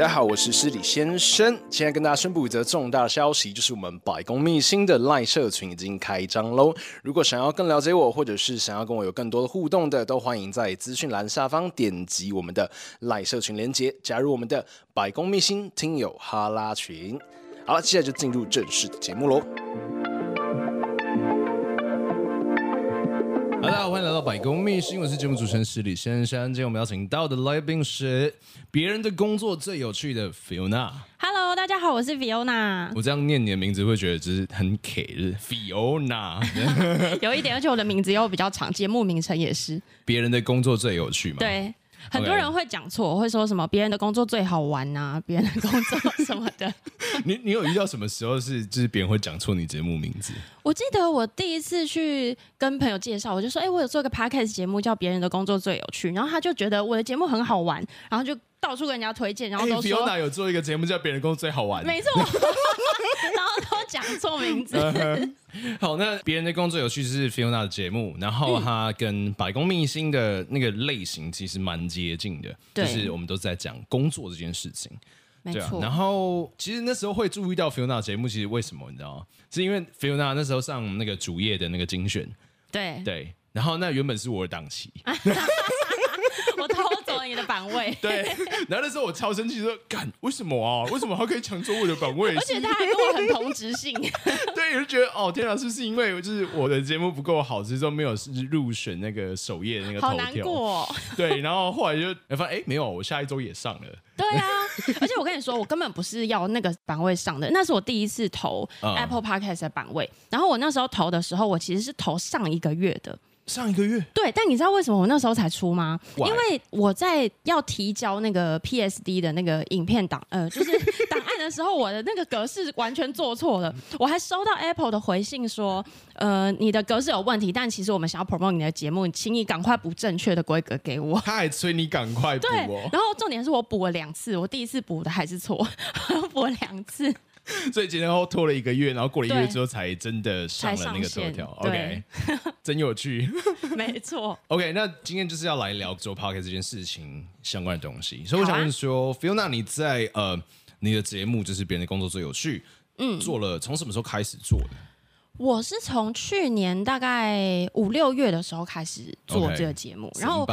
大家好，我是诗礼先生。现在跟大家宣布一则重大消息，就是我们百工秘辛的赖社群已经开张喽。如果想要更了解我，或者是想要跟我有更多的互动的，都欢迎在资讯栏下方点击我们的赖社群连接，加入我们的百工秘辛听友哈拉群。好了，接下来就进入正式的节目喽。到百公秘辛，我是节目主持人是李先生。今天我们邀请到的来宾是别人的工作最有趣的 Fiona。Hello，大家好，我是 Fiona。我这样念你的名字会觉得就是很 K 的 Fiona，有一点，而且我的名字又比较长，节目名称也是。别人的工作最有趣嘛？对。很多人会讲错会说什么别人的工作最好玩呐、啊，别人的工作 什么的。你你有遇到什么时候是就是别人会讲错你节目名字？我记得我第一次去跟朋友介绍，我就说，哎、欸，我有做一个 podcast 节目叫《别人的工作最有趣》，然后他就觉得我的节目很好玩，然后就到处跟人家推荐，然后都说、欸、Fiona 有做一个节目叫《别人的工作最好玩》，没错。然后都讲错名字。好，那别人的工作有趣是 Fiona 的节目，然后他跟百工秘辛的那个类型其实蛮接近的，对就是我们都在讲工作这件事情。没错、啊。然后其实那时候会注意到 Fiona 的节目，其实为什么你知道吗？是因为 Fiona 那时候上那个主页的那个精选。对对。然后那原本是我的档期。我偷走你的版位，对。然后那时候我超生气，说：“干，为什么啊？为什么他可以抢走我的版位？而且他还跟我很同职性。对，我就觉得哦，天啊，是不是因为就是我的节目不够好，所以说没有入选那个首页那个头条？好难过。对，然后后来就发现，哎，没有，我下一周也上了。对啊，而且我跟你说，我根本不是要那个版位上的，那是我第一次投 Apple Podcast 的版位。嗯、然后我那时候投的时候，我其实是投上一个月的。上一个月，对，但你知道为什么我那时候才出吗？Why? 因为我在要提交那个 PSD 的那个影片档，呃，就是档案的时候，我的那个格式完全做错了。我还收到 Apple 的回信说，呃，你的格式有问题，但其实我们想要 promote 你的节目，请你赶快补正确的规格给我。他还催你赶快补哦。对，然后重点是我补了两次，我第一次补的还是错，补了两次。所以今天后后拖了一个月，然后过了一个月之后才真的上了那个头条。OK，真有趣。没错。OK，那今天就是要来聊做 Podcast 这件事情相关的东西。所以我想问说、啊、，Fiona，你在呃你的节目就是别人的工作最有趣，嗯，做了从什么时候开始做的？我是从去年大概五六月的时候开始做这个节目，Okay. 然后。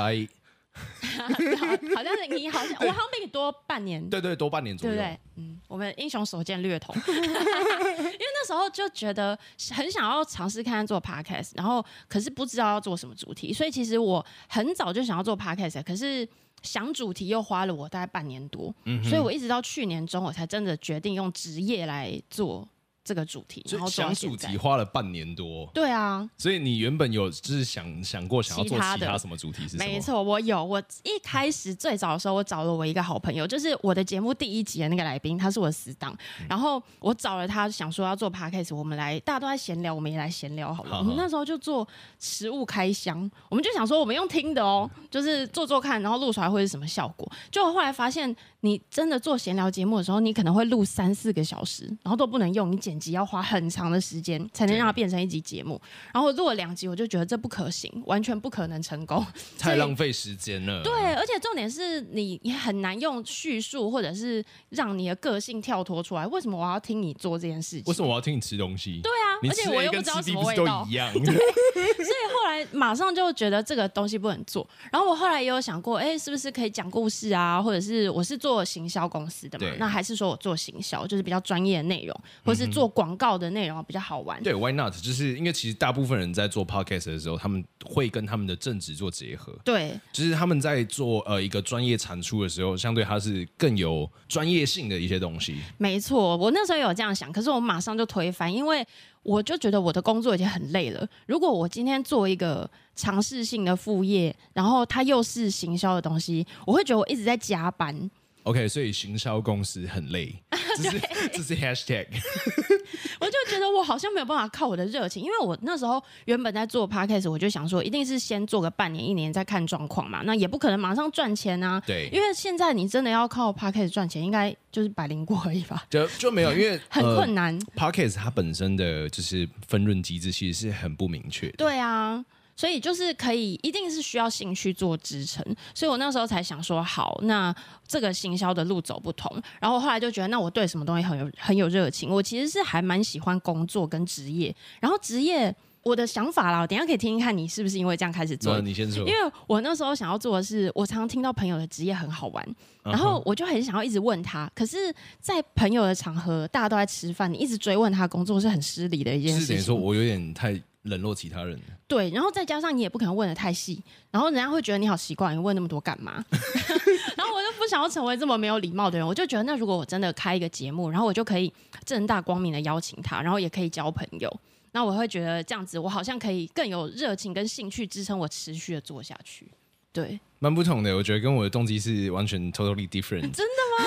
好像是你，好像我好像比你多半年，对对，多半年左右，对对？嗯，我们英雄所见略同，因为那时候就觉得很想要尝试看看做 podcast，然后可是不知道要做什么主题，所以其实我很早就想要做 podcast，可是想主题又花了我大概半年多，嗯，所以我一直到去年中我才真的决定用职业来做。这个主题，然后想主题花了半年多。对啊，所以你原本有就是想想过想要做其他什么主题是什么？没错，我有。我一开始最早的时候，我找了我一个好朋友，就是我的节目第一集的那个来宾，他是我的死党。嗯、然后我找了他，想说要做 podcast，我们来大家都在闲聊，我们也来闲聊好了。好好我们那时候就做食物开箱，我们就想说我们用听的哦，就是做做看，然后录出来会是什么效果。就后来发现，你真的做闲聊节目的时候，你可能会录三四个小时，然后都不能用，你剪。集要花很长的时间才能让它变成一集节目，然后录了两集，我就觉得这不可行，完全不可能成功，太浪费时间了。对，而且重点是你你很难用叙述或者是让你的个性跳脱出来。为什么我要听你做这件事情？为什么我要听你吃东西？对啊，而且我又不知道什么味道。都一样。对，所以后来马上就觉得这个东西不能做。然后我后来也有想过，哎，是不是可以讲故事啊？或者是我是做行销公司的嘛？那还是说我做行销，就是比较专业的内容，或是做。广告的内容比较好玩，对，Why not？就是因为其实大部分人在做 Podcast 的时候，他们会跟他们的正职做结合，对，就是他们在做呃一个专业产出的时候，相对它是更有专业性的一些东西。没错，我那时候有这样想，可是我马上就推翻，因为我就觉得我的工作已经很累了。如果我今天做一个尝试性的副业，然后它又是行销的东西，我会觉得我一直在加班。OK，所以行销公司很累。这是 这是 hashtag。我就觉得我好像没有办法靠我的热情，因为我那时候原本在做 podcast，我就想说，一定是先做个半年、一年再看状况嘛。那也不可能马上赚钱啊。对，因为现在你真的要靠 podcast 赚钱，应该就是百灵果而已吧？就就没有，因为很困难。呃、podcast 它本身的就是分润机制其实是很不明确的。对啊。所以就是可以，一定是需要兴趣做支撑。所以我那时候才想说，好，那这个行销的路走不同。然后后来就觉得，那我对什么东西很有很有热情。我其实是还蛮喜欢工作跟职业。然后职业，我的想法啦，我等一下可以听听看你是不是因为这样开始做。你先说。因为我那时候想要做的是，我常常听到朋友的职业很好玩，然后我就很想要一直问他。可是，在朋友的场合，大家都在吃饭，你一直追问他工作是很失礼的一件事情。是等于说我有点太。冷落其他人，对，然后再加上你也不可能问的太细，然后人家会觉得你好奇怪，你问那么多干嘛？然后我就不想要成为这么没有礼貌的人，我就觉得那如果我真的开一个节目，然后我就可以正大光明的邀请他，然后也可以交朋友，那我会觉得这样子，我好像可以更有热情跟兴趣支撑我持续的做下去。对，蛮不同的，我觉得跟我的动机是完全 totally different。真的吗？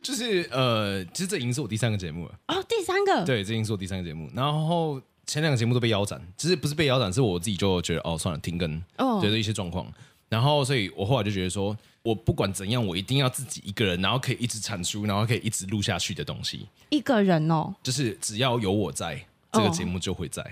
就是呃，其实这已经是我第三个节目了。哦，第三个？对，这已经是我第三个节目。然后前两个节目都被腰斩，其实不是被腰斩，是我自己就觉得哦，算了，停更。哦，觉得一些状况。然后，所以我后来就觉得说，我不管怎样，我一定要自己一个人，然后可以一直产出，然后可以一直录下去的东西。一个人哦，就是只要有我在，这个节目就会在。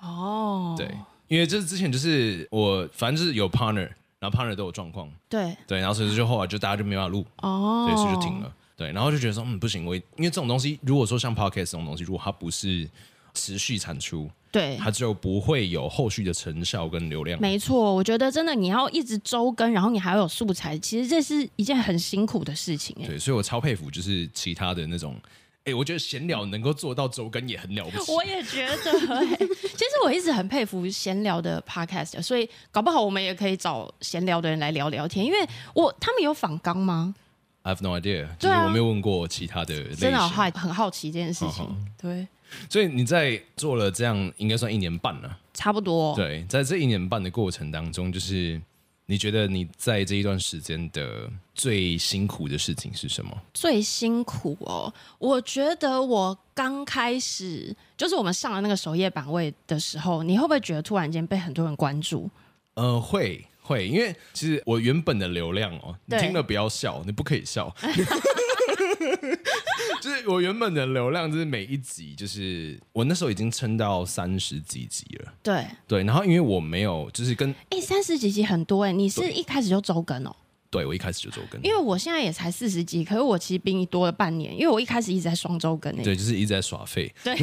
哦，对。因为这之前就是我，反正就是有 partner，然后 partner 都有状况，对对，然后所以就后来就大家就没办法录，哦，对，所以就停了，对，然后就觉得说，嗯，不行，我因为这种东西，如果说像 podcast 这种东西，如果它不是持续产出，对，它就不会有后续的成效跟流量。没错，我觉得真的你要一直周更，然后你还要有素材，其实这是一件很辛苦的事情，对，所以我超佩服就是其他的那种。哎、欸，我觉得闲聊能够做到周更也很了不起。我也觉得，其实我一直很佩服闲聊的 podcast，所以搞不好我们也可以找闲聊的人来聊聊天。因为我他们有访纲吗？I have no idea，就是我没有问过其他的类型。真的好很好奇这件事情。Uh. 对，所以你在做了这样应该算一年半了，差不多。对，在这一年半的过程当中，就是。你觉得你在这一段时间的最辛苦的事情是什么？最辛苦哦，我觉得我刚开始就是我们上了那个首页版位的时候，你会不会觉得突然间被很多人关注？呃，会会，因为其实我原本的流量哦，你听了不要笑，你不可以笑。就是我原本的流量，就是每一集，就是我那时候已经撑到三十几集了。对对，然后因为我没有，就是跟哎三十几集很多哎，你是一开始就周更哦？对，我一开始就周更，因为我现在也才四十集，可是我其实比你多了半年，因为我一开始一直在双周更。对，就是一直在耍废。对，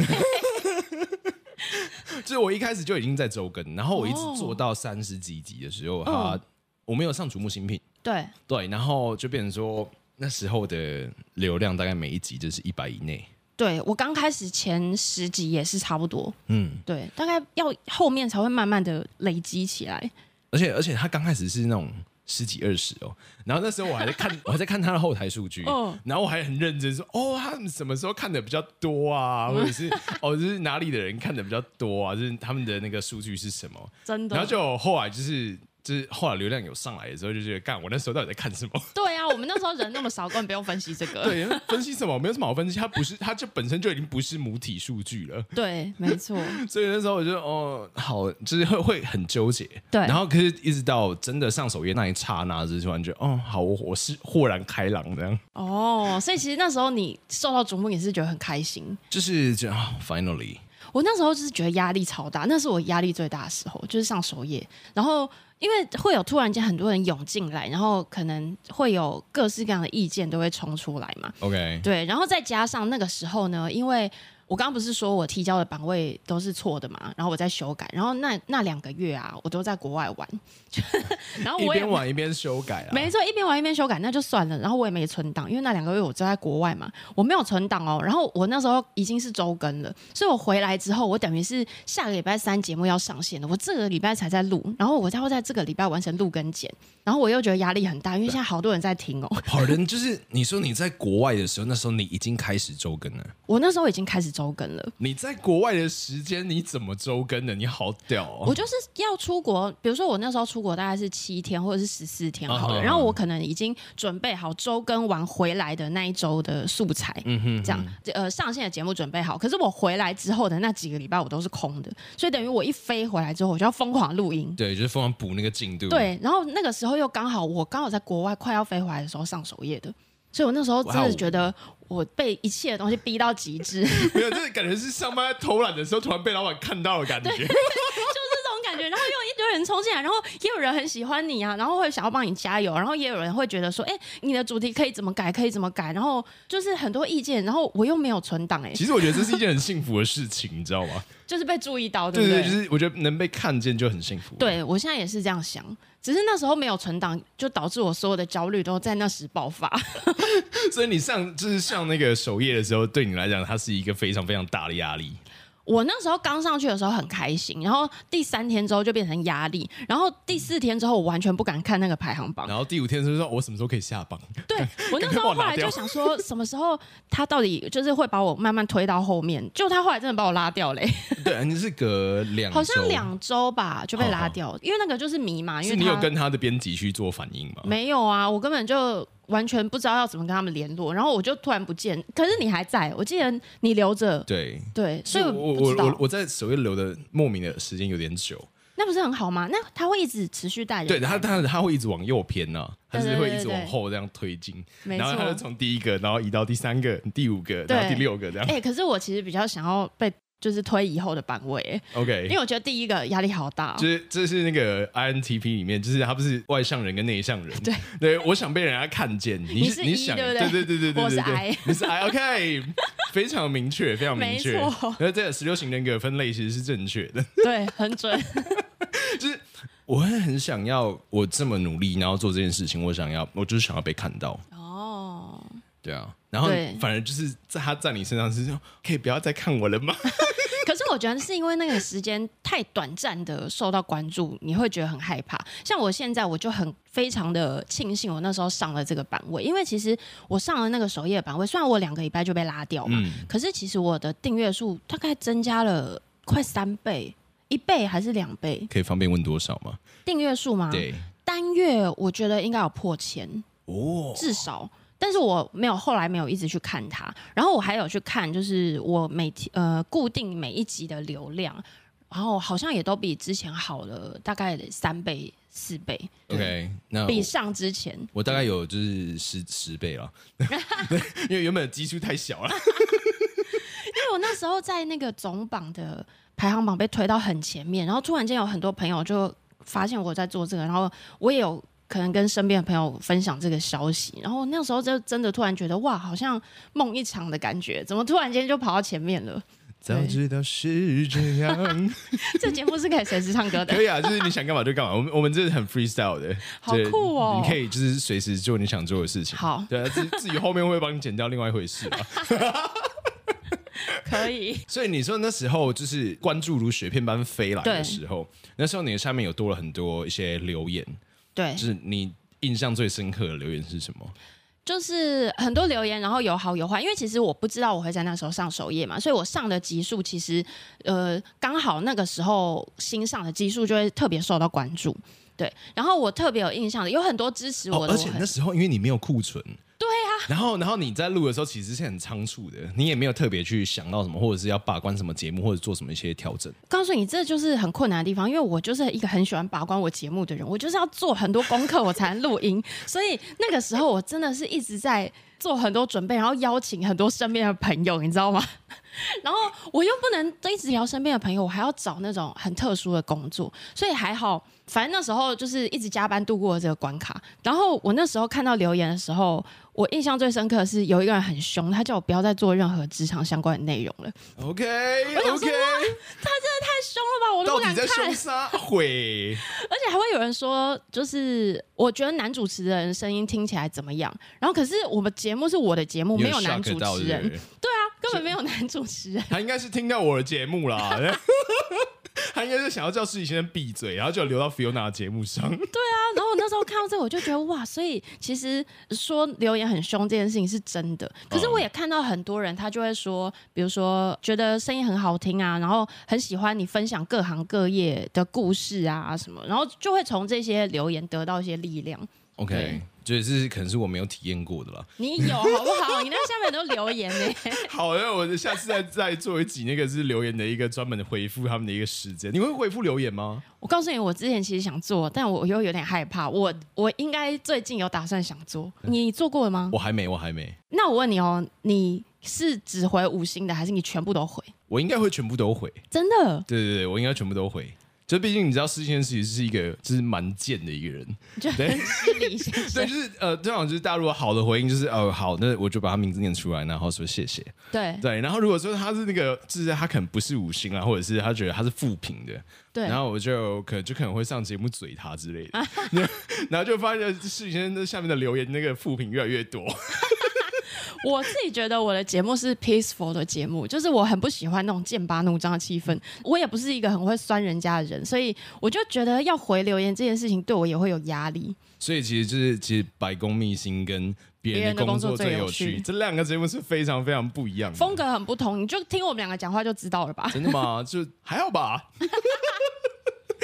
就是我一开始就已经在周更，然后我一直做到三十几集的时候，哈、哦，我没有上瞩目新品。对对，然后就变成说。那时候的流量大概每一集就是一百以内。对，我刚开始前十集也是差不多。嗯，对，大概要后面才会慢慢的累积起来。而且而且他刚开始是那种十几二十哦，然后那时候我还在看 我还在看他的后台数据，哦，然后我还很认真说哦，他们什么时候看的比较多啊？或者是哦，就是哪里的人看的比较多啊？就是他们的那个数据是什么？真的。然后就后来就是。就是后来流量有上来的时候，就觉得干，我那时候到底在看什么？对啊，我们那时候人那么少，根本不用分析这个。对，分析什么？没有什么好分析，它不是，它就本身就已经不是母体数据了。对，没错。所以那时候我就哦，好，就是会会很纠结。对。然后可是一直到真的上首页那一刹那，就突然觉得哦，好，我我是豁然开朗这样。哦，所以其实那时候你受到瞩目也是觉得很开心。就是这样、哦、，finally。我那时候就是觉得压力超大，那是我压力最大的时候，就是上首页，然后。因为会有突然间很多人涌进来，然后可能会有各式各样的意见都会冲出来嘛。OK，对，然后再加上那个时候呢，因为。我刚刚不是说我提交的版位都是错的嘛，然后我在修改，然后那那两个月啊，我都在国外玩，然后我一边玩一边修改啊，没错，一边玩一边修改，那就算了，然后我也没存档，因为那两个月我都在国外嘛，我没有存档哦，然后我那时候已经是周更了，所以我回来之后，我等于是下个礼拜三节目要上线了，我这个礼拜才在录，然后我才会在这个礼拜完成录跟剪，然后我又觉得压力很大，因为现在好多人在听哦。好人就是你说你在国外的时候，那时候你已经开始周更了，我那时候已经开始周。周更了。你在国外的时间你怎么周更的？你好屌哦！我就是要出国，比如说我那时候出国大概是七天或者是十四天好了，uh. 然后我可能已经准备好周更完回来的那一周的素材，嗯哼，这样呃上线的节目准备好。可是我回来之后的那几个礼拜我都是空的，所以等于我一飞回来之后我就要疯狂录音，对，就是疯狂补那个进度。对，然后那个时候又刚好我刚好在国外快要飞回来的时候上首页的。所以，我那时候真的觉得我被一切的东西逼到极致。没有，就是感觉是上班在偷懒的时候，突然被老板看到的感觉。然后又一堆人冲进来，然后也有人很喜欢你啊，然后会想要帮你加油，然后也有人会觉得说，哎，你的主题可以怎么改，可以怎么改，然后就是很多意见，然后我又没有存档，哎。其实我觉得这是一件很幸福的事情，你知道吗？就是被注意到，对不对？对，就是我觉得能被看见就很幸福。对，我现在也是这样想。只是那时候没有存档，就导致我所有的焦虑都在那时爆发。所以你上就是上那个首页的时候，对你来讲，它是一个非常非常大的压力。我那时候刚上去的时候很开心，然后第三天之后就变成压力，然后第四天之后我完全不敢看那个排行榜，然后第五天就是说我什么时候可以下榜？对，我那时候后来就想说 什么时候他到底就是会把我慢慢推到后面，就他后来真的把我拉掉嘞。对，你是隔两好像两周吧就被拉掉，因为那个就是迷嘛，因为你有跟他的编辑去做反应吗？没有啊，我根本就。完全不知道要怎么跟他们联络，然后我就突然不见，可是你还在，我记得你留着。对对，所以我我我我在首页留的莫名的时间有点久，那不是很好吗？那他会一直持续带。对，他他他会一直往右偏呢、啊，他是会一直往后这样推进，然后他就从第一个，然后移到第三个、第五个，然后第六个这样。哎、欸，可是我其实比较想要被。就是推以后的版位，OK，因为我觉得第一个压力好大。就是这是那个 INTP 里面，就是他不是外向人跟内向人。对对，我想被人家看见。你是你想对对对对对对，我是 I，你是 I，OK，非常明确，非常明确。那这个十六型人格分类其实是正确的。对，很准。就是我会很想要，我这么努力，然后做这件事情，我想要，我就是想要被看到。哦，对啊。然后反而就是在他在你身上是说，可以不要再看我了吗？我觉得是因为那个时间太短暂的受到关注，你会觉得很害怕。像我现在我就很非常的庆幸我那时候上了这个版位，因为其实我上了那个首页版位，虽然我两个礼拜就被拉掉嘛，嗯、可是其实我的订阅数大概增加了快三倍，一倍还是两倍？可以方便问多少吗？订阅数吗？对，单月我觉得应该有破千哦，至少。但是我没有后来没有一直去看它，然后我还有去看，就是我每天呃固定每一集的流量，然后好像也都比之前好了大概三倍四倍。OK，那比上之前我，我大概有就是十十倍了，因为原本的基数太小了。因为我那时候在那个总榜的排行榜被推到很前面，然后突然间有很多朋友就发现我在做这个，然后我也有。可能跟身边的朋友分享这个消息，然后那时候就真的突然觉得哇，好像梦一场的感觉，怎么突然间就跑到前面了？早知道是这样。这节目是可以随时唱歌的。可以啊，就是你想干嘛就干嘛。我们我们这是很 freestyle 的，好酷哦！你可以就是随时做你想做的事情。好，对啊，至至于后面会不会帮你剪掉，另外一回事啊。可以。所以你说那时候就是关注如雪片般飞来的时候，那时候你的下面有多了很多一些留言。对，就是你印象最深刻的留言是什么？就是很多留言，然后有好有坏。因为其实我不知道我会在那时候上首页嘛，所以我上的集数其实呃刚好那个时候新上的集数就会特别受到关注。对，然后我特别有印象的有很多支持我的，哦，而且那时候因为你没有库存。然后然后你在录的时候其实是很仓促的，你也没有特别去想到什么，或者是要把关什么节目，或者做什么一些调整。告诉你，这就是很困难的地方，因为我就是一个很喜欢把关我节目的人，我就是要做很多功课，我才能录音。所以那个时候我真的是一直在做很多准备，然后邀请很多身边的朋友，你知道吗？然后我又不能一直聊身边的朋友，我还要找那种很特殊的工作，所以还好。反正那时候就是一直加班度过了这个关卡。然后我那时候看到留言的时候，我印象最深刻的是有一个人很凶，他叫我不要再做任何职场相关的内容了。Okay, 我想说.他真的太凶了吧，我都不敢看。到底在凶啥？会，而且还会有人说，就是我觉得男主持人声音听起来怎么样？然后可是我们节目是我的节目，没有男主持人。对啊，根本没有男主持人。他应该是听到我的节目啦。他应该是想要叫实习先生闭嘴，然后就留到 Fiona 的节目上。对啊，然后我那时候看到这个，我就觉得哇，所以其实说留言很凶这件事情是真的。可是我也看到很多人，他就会说，比如说觉得声音很好听啊，然后很喜欢你分享各行各业的故事啊什么，然后就会从这些留言得到一些力量。OK。就是可能是我没有体验过的啦。你有好不好？你那下面都留言呢。好，那我下次再再做一集，那个是留言的一个专门的回复他们的一个时间。你会回复留言吗？我告诉你，我之前其实想做，但我又有点害怕。我我应该最近有打算想做。你做过了吗？我还没，我还没。那我问你哦，你是只回五星的，还是你全部都回？我应该会全部都回。真的？对对对，我应该全部都回。就毕竟你知道，施先生其实是一个就是蛮贱的一个人，对，失礼先生。对，就是呃，这样就是大家如果好的回应就是哦好，那我就把他名字念出来，然后说谢谢。对对，然后如果说他是那个，就是他可能不是五星啊，或者是他觉得他是负评的，对，然后我就可能就可能会上节目嘴他之类的，然后就发现施先生的下面的留言那个负评越来越多。我自己觉得我的节目是 peaceful 的节目，就是我很不喜欢那种剑拔弩张的气氛。我也不是一个很会酸人家的人，所以我就觉得要回留言这件事情对我也会有压力。所以其实就是其实百工秘辛跟别人的工作最有趣，有趣这两个节目是非常非常不一样的，风格很不同。你就听我们两个讲话就知道了吧？真的吗？就还好吧。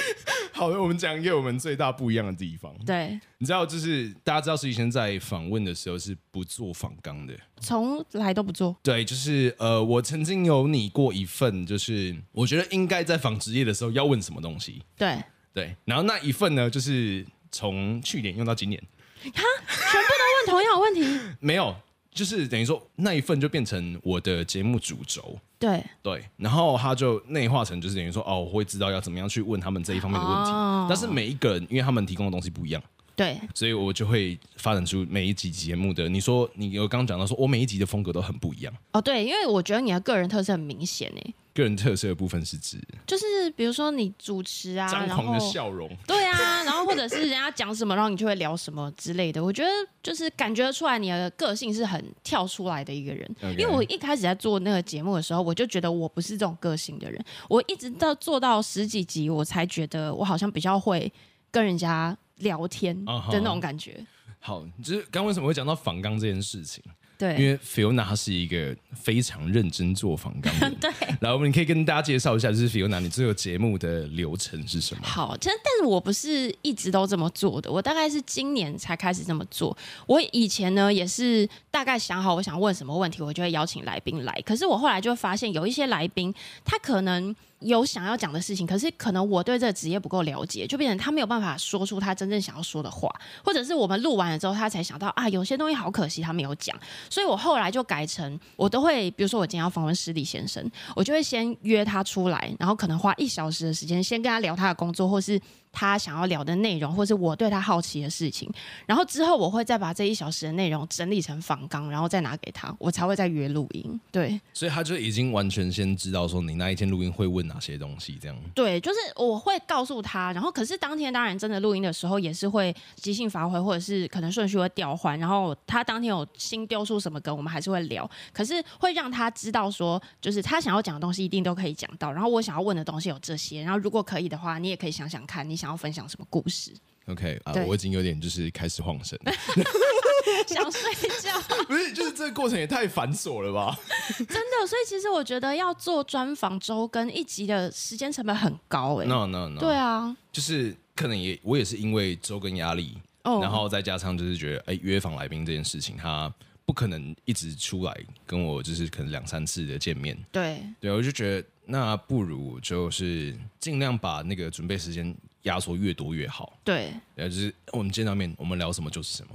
好的，我们讲一个我们最大不一样的地方。对，你知道，就是大家知道，实习生在访问的时候是不做访纲的，从来都不做。对，就是呃，我曾经有拟过一份，就是我觉得应该在访职业的时候要问什么东西。对对，然后那一份呢，就是从去年用到今年，哈，全部都问同样的问题？没有。就是等于说那一份就变成我的节目主轴，对。对，然后他就内化成就是等于说哦，我会知道要怎么样去问他们这一方面的问题，哦、但是每一个人因为他们提供的东西不一样，对，所以我就会发展出每一集节目的。你说你有刚刚讲到说我每一集的风格都很不一样哦，对，因为我觉得你的个人特色很明显诶。个人特色的部分是指，就是比如说你主持啊，张狂的笑容，对啊，然后或者是人家讲什么，然后你就会聊什么之类的。我觉得就是感觉出来你的个性是很跳出来的一个人。因为我一开始在做那个节目的时候，我就觉得我不是这种个性的人。我一直到做到十几集，我才觉得我好像比较会跟人家聊天的那种感觉。Uh huh. 好，就是刚为什么会讲到访纲这件事情？对，因为 Fiona 是一个非常认真做访纲的。对，来，我们可以跟大家介绍一下，就是 Fiona，你这个节目的流程是什么？好，但是我不是一直都这么做的，我大概是今年才开始这么做。我以前呢也是大概想好我想问什么问题，我就会邀请来宾来。可是我后来就发现，有一些来宾他可能。有想要讲的事情，可是可能我对这个职业不够了解，就变成他没有办法说出他真正想要说的话，或者是我们录完了之后，他才想到啊，有些东西好可惜他没有讲，所以我后来就改成我都会，比如说我今天要访问施礼先生，我就会先约他出来，然后可能花一小时的时间，先跟他聊他的工作，或是。他想要聊的内容，或是我对他好奇的事情，然后之后我会再把这一小时的内容整理成访纲，然后再拿给他，我才会再约录音。对，所以他就已经完全先知道说你那一天录音会问哪些东西，这样。对，就是我会告诉他，然后可是当天当然真的录音的时候也是会即兴发挥，或者是可能顺序会调换，然后他当天有新丢出什么梗，我们还是会聊，可是会让他知道说，就是他想要讲的东西一定都可以讲到，然后我想要问的东西有这些，然后如果可以的话，你也可以想想看你想要分享什么故事？OK 啊，我已经有点就是开始晃神，想睡觉。不是，就是这个过程也太繁琐了吧？真的，所以其实我觉得要做专访周更一集的时间成本很高哎。No No No，对啊，就是可能也我也是因为周更压力，oh. 然后再加上就是觉得哎约访来宾这件事情，他不可能一直出来跟我就是可能两三次的见面。对对，我就觉得那不如就是尽量把那个准备时间。压缩越多越好。对，呃，就是我们见到面，我们聊什么就是什么。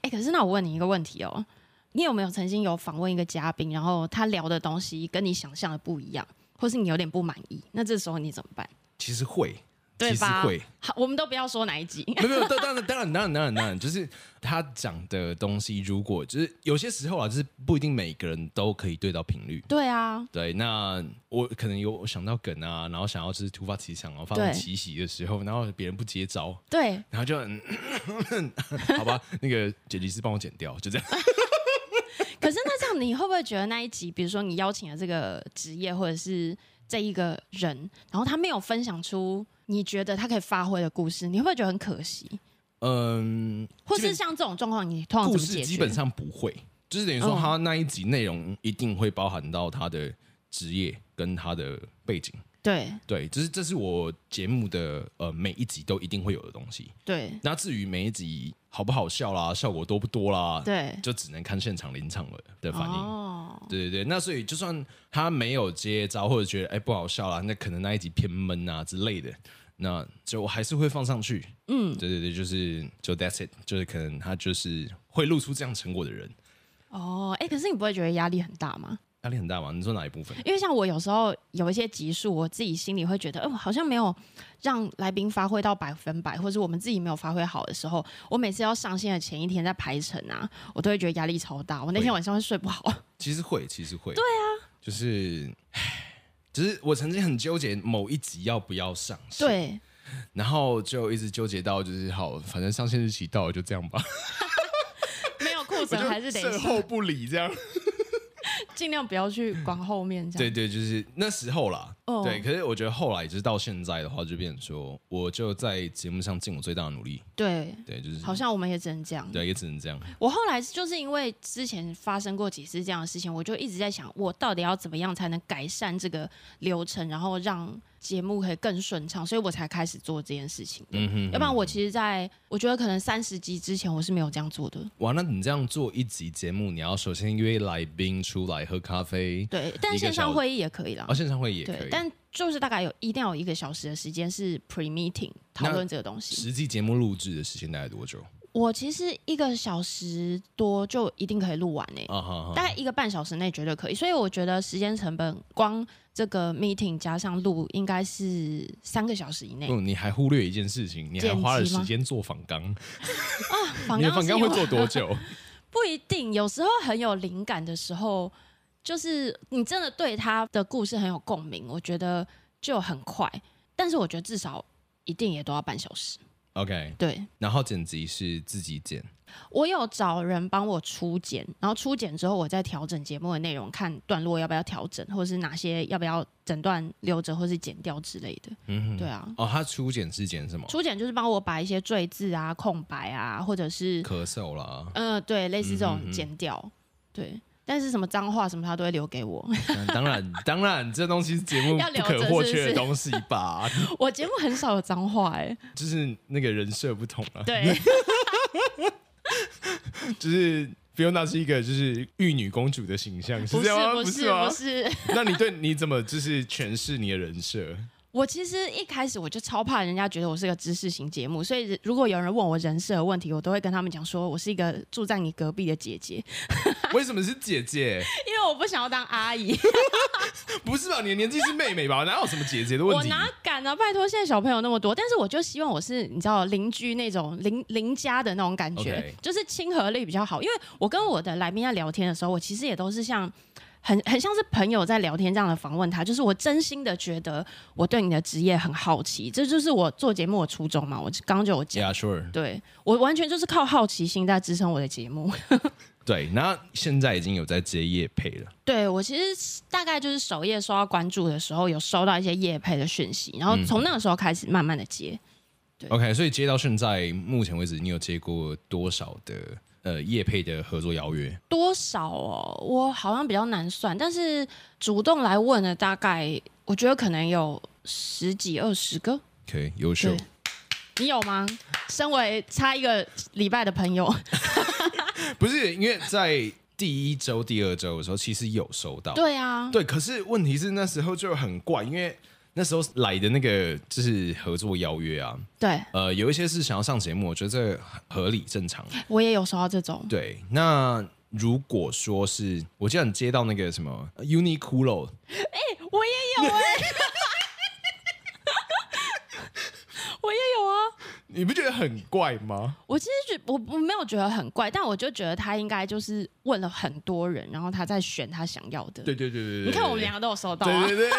哎，可是那我问你一个问题哦，你有没有曾经有访问一个嘉宾，然后他聊的东西跟你想象的不一样，或是你有点不满意？那这时候你怎么办？其实会。对吧？会，好，我们都不要说哪一集。没有，没有，当然，当然，当然，当然，当然，就是他讲的东西，如果就是有些时候啊，就是不一定每个人都可以对到频率。对啊，对，那我可能有想到梗啊，然后想要就是突发奇想，然后发生奇袭的时候，然后别人不接招，对，然后就很 好吧，那个剪辑师帮我剪掉，就这样。可是那这样，你会不会觉得那一集，比如说你邀请了这个职业或者是这一个人，然后他没有分享出你觉得他可以发挥的故事，你会不会觉得很可惜？嗯，或是像这种状况，你通常？故事基本上不会，就是等于说他那一集内容一定会包含到他的职业跟他的背景。对对，就是这是我节目的呃每一集都一定会有的东西。对，那至于每一集好不好笑啦，效果多不多啦，对，就只能看现场临场了的反应。哦，对对对，那所以就算他没有接招或者觉得哎不好笑啦，那可能那一集偏闷啊之类的，那就还是会放上去。嗯，对对对，就是就 that's it，就是可能他就是会露出这样成果的人。哦，哎，可是你不会觉得压力很大吗？压力很大吗？你说哪一部分？因为像我有时候有一些集数，我自己心里会觉得，哦，好像没有让来宾发挥到百分百，或者我们自己没有发挥好的时候，我每次要上线的前一天在排程啊，我都会觉得压力超大。我那天晚上会睡不好。其实会，其实会。对啊，就是，就是我曾经很纠结某一集要不要上线，对，然后就一直纠结到就是好，反正上线日期到了，就这样吧。没有库存还是得事后不理这样。尽量不要去管后面，这样。对对，就是那时候啦。Oh. 对，可是我觉得后来就是到现在的话，就变成说，我就在节目上尽我最大的努力。对对，就是好像我们也只能这样。对，也只能这样。我后来就是因为之前发生过几次这样的事情，我就一直在想，我到底要怎么样才能改善这个流程，然后让节目可以更顺畅，所以我才开始做这件事情。嗯哼，要不然我其实在我觉得可能三十集之前我是没有这样做的。哇，那你这样做一集节目，你要首先约来宾出来喝咖啡。对，但线上会议也可以啦。哦，线上会议也可以。但就是大概有一定要有一个小时的时间是 pre meeting 讨论这个东西。实际节目录制的时间大概多久？我其实一个小时多就一定可以录完诶、大概一个半小时内绝对可以。所以我觉得时间成本光这个 meeting 加上录应该是三个小时以内。嗯，你还忽略一件事情，你还花了时间做访纲 啊？访纲你的访纲会做多久？不一定，有时候很有灵感的时候。就是你真的对他的故事很有共鸣，我觉得就很快。但是我觉得至少一定也都要半小时。OK，对。然后剪辑是自己剪，我有找人帮我初剪，然后初剪之后我再调整节目的内容，看段落要不要调整，或者是哪些要不要整段留着，或是剪掉之类的。嗯哼，对啊。哦，他初剪是剪什么？初剪就是帮我把一些赘字啊、空白啊，或者是咳嗽啦，嗯、呃，对，类似这种剪掉，对。但是什么脏话什么他都会留给我。嗯、当然，当然，这东西是节目不可或缺的东西吧。是 是我节目很少有脏话哎、欸，就是那个人设不同了。对，就是 Fiona 是一个就是玉女公主的形象，是这样吗？不是，不是，不是。那你对你怎么就是诠释你的人设？我其实一开始我就超怕人家觉得我是个知识型节目，所以如果有人问我人设的问题，我都会跟他们讲说，我是一个住在你隔壁的姐姐。为什么是姐姐？因为我不想要当阿姨。不是吧？你的年纪是妹妹吧？哪有什么姐姐的问题？我哪敢啊！拜托，现在小朋友那么多，但是我就希望我是你知道邻居那种邻邻家的那种感觉，Okay. 就是亲和力比较好。因为我跟我的来宾在聊天的时候，我其实也都是像。很很像是朋友在聊天这样的访问他，就是我真心的觉得我对你的职业很好奇，这就是我做节目的初衷嘛。我刚刚就有讲，Yeah, sure. 对，我完全就是靠好奇心在支撑我的节目。对，那现在已经有在接业配了。对，我其实大概就是首页收到关注的时候，有收到一些业配的讯息，然后从那个时候开始慢慢的接。对，OK，所以接到现在目前为止，你有接过多少的？呃，业配的合作邀约多少哦？我好像比较难算，但是主动来问的大概，我觉得可能有十几二十个。OK，优秀。你有吗？身为差一个礼拜的朋友，不是因为在第一周、第二周的时候，其实有收到。对啊，对，可是问题是那时候就很怪，因为。那时候来的那个就是合作邀约啊，对，呃，有一些是想要上节目，我觉得这合理正常。我也有收到这种。对，那如果说是我记得你接到那个什么 Uniqlo，哎，我也有哎，我也有啊。你不觉得很怪吗？我其实觉我我没有觉得很怪，但我就觉得他应该就是问了很多人，然后他在选他想要的。对对对对对，你看我们两个都有收到啊。对对对，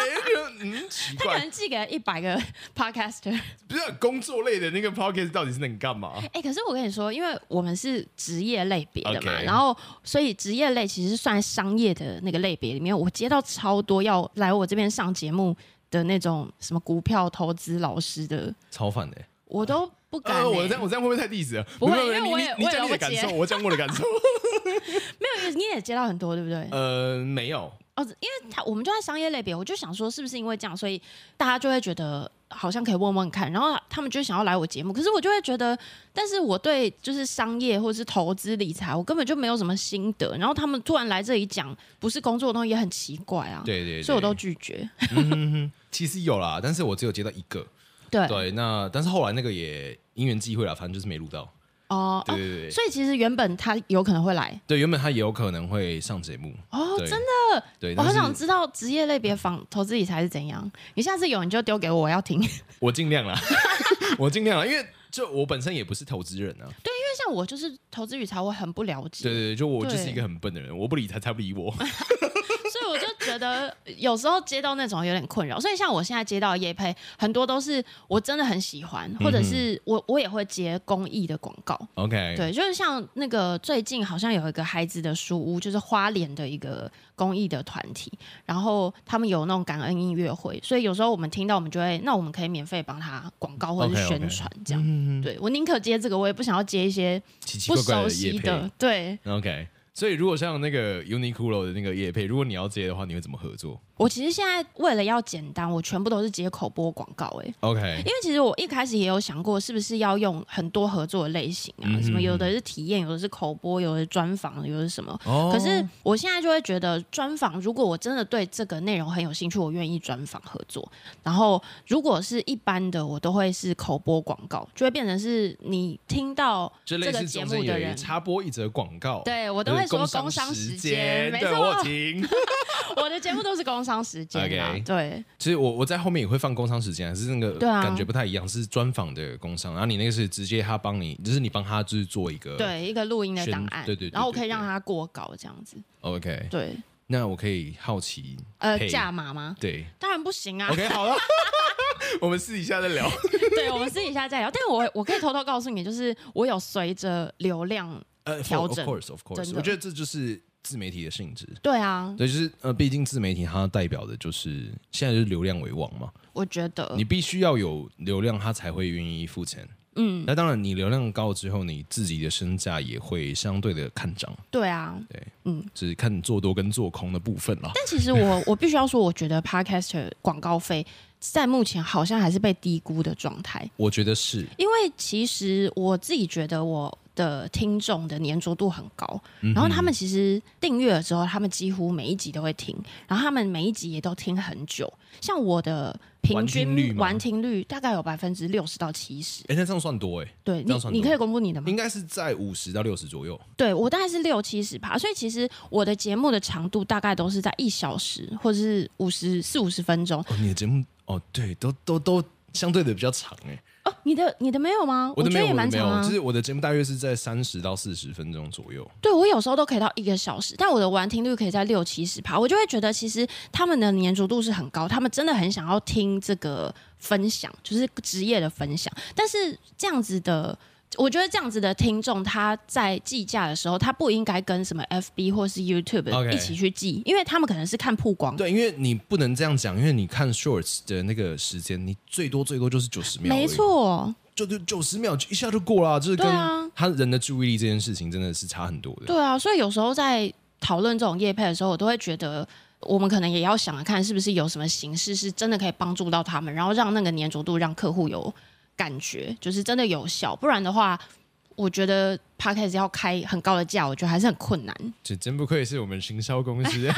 嗯，奇怪。他可能寄给了一百个 podcaster。不是工作类的那个 podcast 到底是能干嘛？哎、欸，可是我跟你说，因为我们是职业类别的嘛，Okay. 然后所以职业类其实算商业的那个类别里面，我接到超多要来我这边上节目的那种什么股票投资老师的，超烦的，我都不敢、欸呃。我这样我这样会不会太 diss 了？不会，因为我也你讲你的感受，我讲我的感受。没有，你也接到很多，对不对？呃，没有。哦，因为他我们就在商业类别，我就想说，是不是因为这样，所以大家就会觉得好像可以问问看，然后他们就想要来我节目。可是我就会觉得，但是我对就是商业或者是投资理财，我根本就没有什么心得。然后他们突然来这里讲不是工作的东西，也很奇怪啊。对，对对，所以我都拒绝。嗯、其实有啦，但是我只有接到一个。对对，那但是后来那个也因缘际会了，反正就是没录到。哦，对对对，所以其实原本他有可能会来，对，原本他也有可能会上节目。哦，真的，对，我好想知道职业类别访投资理财是怎样。你下次有你就丢给我，我要听。我尽量啦，我尽量啦，因为就我本身也不是投资人啊。对，因为像我就是投资理财，我很不了解。对对对，就我就是一个很笨的人，我不理财，他不理我。我就觉得有时候接到那种有点困扰，所以像我现在接到的业配，很多都是我真的很喜欢，或者是我我也会接公益的广告。OK，对，就是像那个最近好像有一个孩子的书屋，就是花莲的一个公益的团体，然后他们有那种感恩音乐会，所以有时候我们听到，我们就会，那我们可以免费帮他广告或者是宣传这样。Okay, okay. 对，我宁可接这个，我也不想要接一些不熟悉的。奇奇怪怪的对，OK。所以，如果像那个 Uniqlo 的那个叶配，如果你要接的话，你会怎么合作？我其实现在为了要简单，我全部都是接口播广告。哎，OK。因为其实我一开始也有想过，是不是要用很多合作的类型啊？嗯、什么有的是体验，有的是口播，有的是专访，有的是什么？哦。可是我现在就会觉得，专访如果我真的对这个内容很有兴趣，我愿意专访合作。然后如果是一般的，我都会是口播广告，就会变成是你听到这个节目的人插播一则广告。对，我都会说工商时间，没错，我听。我的节目都是工商时间，okay, 对。其实我我在后面也会放工商时间，还是那个感觉不太一样，啊、是专访的工商。然后你那个是直接他帮你，就是你帮他就是做一个对一个录音的档案，对对。然后我可以让他过稿这样子。OK，对。那我可以好奇，呃，价码吗？对，当然不行啊。OK，好了，我们私底下再聊。对，我们私底下再聊。但是我我可以偷偷告诉你，就是我有随着流量呃调整。Uh, of course, of course。我觉得这就是。自媒体的性质，对啊，对，就是呃，毕竟自媒体它代表的就是现在就是流量为王嘛。我觉得你必须要有流量，他才会愿意付钱。嗯，那当然，你流量高之后，你自己的身价也会相对的看涨。对啊，对，嗯，只是看你做多跟做空的部分了。但其实我 我必须要说，我觉得 Podcaster 广告费在目前好像还是被低估的状态。我觉得是，因为其实我自己觉得我。的听众的粘着度很高，然后他们其实订阅了之后，他们几乎每一集都会听，然后他们每一集也都听很久。像我的平均完听率大概有百分之六十到七十，哎，那这样算多哎？对，你你可以公布你的吗？应该是在五十到六十左右。对，我大概是六七十趴，所以其实我的节目的长度大概都是在一小时或者是五十四五十分钟。哦，你的节目哦，对，都都都相对的比较长哎。哦，你的你的没有吗？我的没有，蛮长啊。就是我的节目大约是在三十到四十分钟左右。对，我有时候都可以到一个小时，但我的完听率可以在六七十趴，我就会觉得其实他们的粘着度是很高，他们真的很想要听这个分享，就是职业的分享。但是这样子的。我觉得这样子的听众，他在计价的时候，他不应该跟什么 FB 或是 YouTube 一起去计.因为他们可能是看曝光。对，因为你不能这样讲，因为你看 Shorts 的那个时间，你最多最多就是九十秒。没错，就就九十秒一下就过了，就是跟他人的注意力这件事情真的是差很多的。对啊，所以有时候在讨论这种业配的时候，我都会觉得，我们可能也要想看是不是有什么形式是真的可以帮助到他们，然后让那个粘着度让客户有。感觉就是真的有效，不然的话，我觉得 Podcast 要开很高的价，我觉得还是很困难。这真不愧是我们行销公司，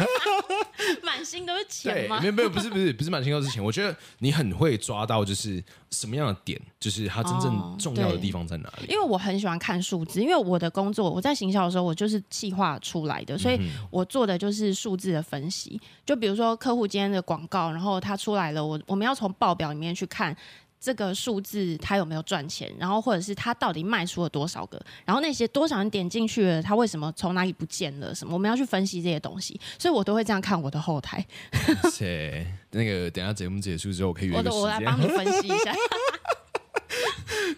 满心都是钱吗？没有没有，不是不是不是满心都是钱。我觉得你很会抓到，就是什么样的点，就是它真正重要的地方在哪里。因为我很喜欢看数字，因为我的工作我在行销的时候，我就是计划出来的，所以我做的就是数字的分析。就比如说客户今天的广告，然后它出来了，我我们要从报表里面去看。这个数字它有没有赚钱，然后或者是它到底卖出了多少个，然后那些多少人点进去了，它为什么从哪里不见了什么，我们要去分析这些东西，所以我都会这样看我的后台。切，那个等下节目结束之后，我可以约我来帮你分析一下。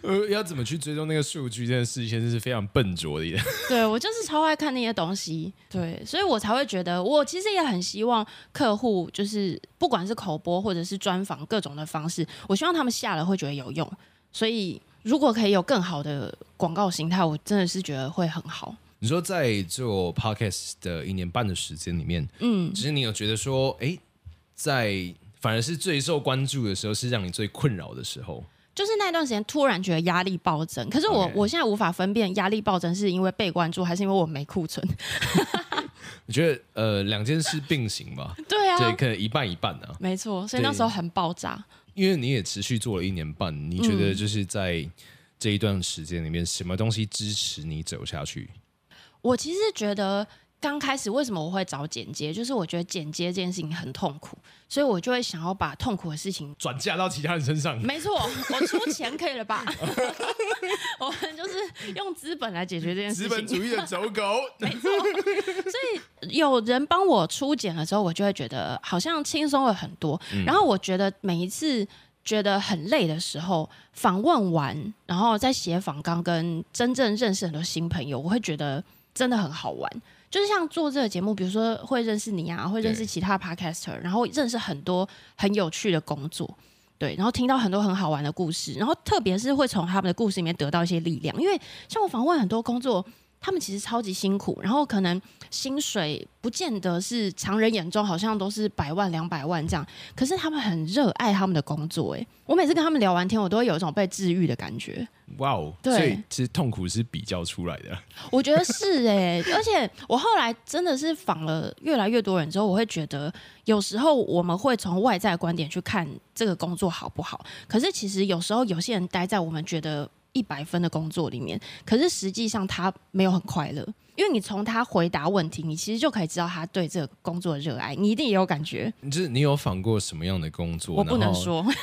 呃，要怎么去追踪那个数据这件事情，真是非常笨拙的。对，我就是超爱看那些东西，对，所以我才会觉得，我其实也很希望客户，就是不管是口播或者是专访各种的方式，我希望他们下了会觉得有用。所以如果可以有更好的广告形态，我真的是觉得会很好。你说在做 podcast 的一年半的时间里面，嗯，其实你有觉得说，哎，在反而是最受关注的时候，是让你最困扰的时候？就是那段时间突然觉得压力暴增，可是我.我现在无法分辨压力暴增是因为被关注还是因为我没库存。我觉得呃两件事并行吧。对啊，对，可能一半一半啊。没错，所以那时候很爆炸。因为你也持续做了一年半，你觉得就是在这一段时间里面，什么东西支持你走下去？我其实觉得。刚开始为什么我会找剪接？就是我觉得剪接这件事情很痛苦，所以我就会想要把痛苦的事情转嫁到其他人身上。没错，我出钱可以了吧？我们就是用资本来解决这件事情。资本主义的走狗。没错，所以有人帮我出剪的时候，我就会觉得好像轻松了很多。嗯、然后我觉得每一次觉得很累的时候，访问完，然后再写访纲，跟真正认识很多新朋友，我会觉得真的很好玩。就是像做这个节目，比如说会认识你啊，会认识其他 podcaster，然后认识很多很有趣的工作，对，然后听到很多很好玩的故事，然后特别是会从他们的故事里面得到一些力量，因为像我访问很多工作。他们其实超级辛苦，然后可能薪水不见得是常人眼中好像都是百万两百万这样，可是他们很热爱他们的工作。哎，我每次跟他们聊完天，我都会有一种被治愈的感觉。哇哦对，所以其实痛苦是比较出来的。我觉得是哎，而且我后来真的是访了越来越多人之后，我会觉得有时候我们会从外在观点去看这个工作好不好，可是其实有时候有些人待在我们觉得。一百分的工作里面，可是实际上他没有很快乐，因为你从他回答问题，你其实就可以知道他对这个工作的热爱，你一定也有感觉。就是你有访过什么样的工作？我不能说。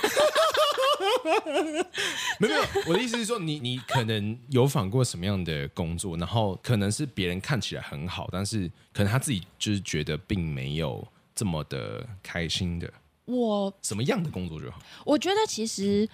没有没有，我的意思是说，你你可能有访过什么样的工作，然后可能是别人看起来很好，但是可能他自己就是觉得并没有这么的开心的。我什么样的工作就好？我觉得其实。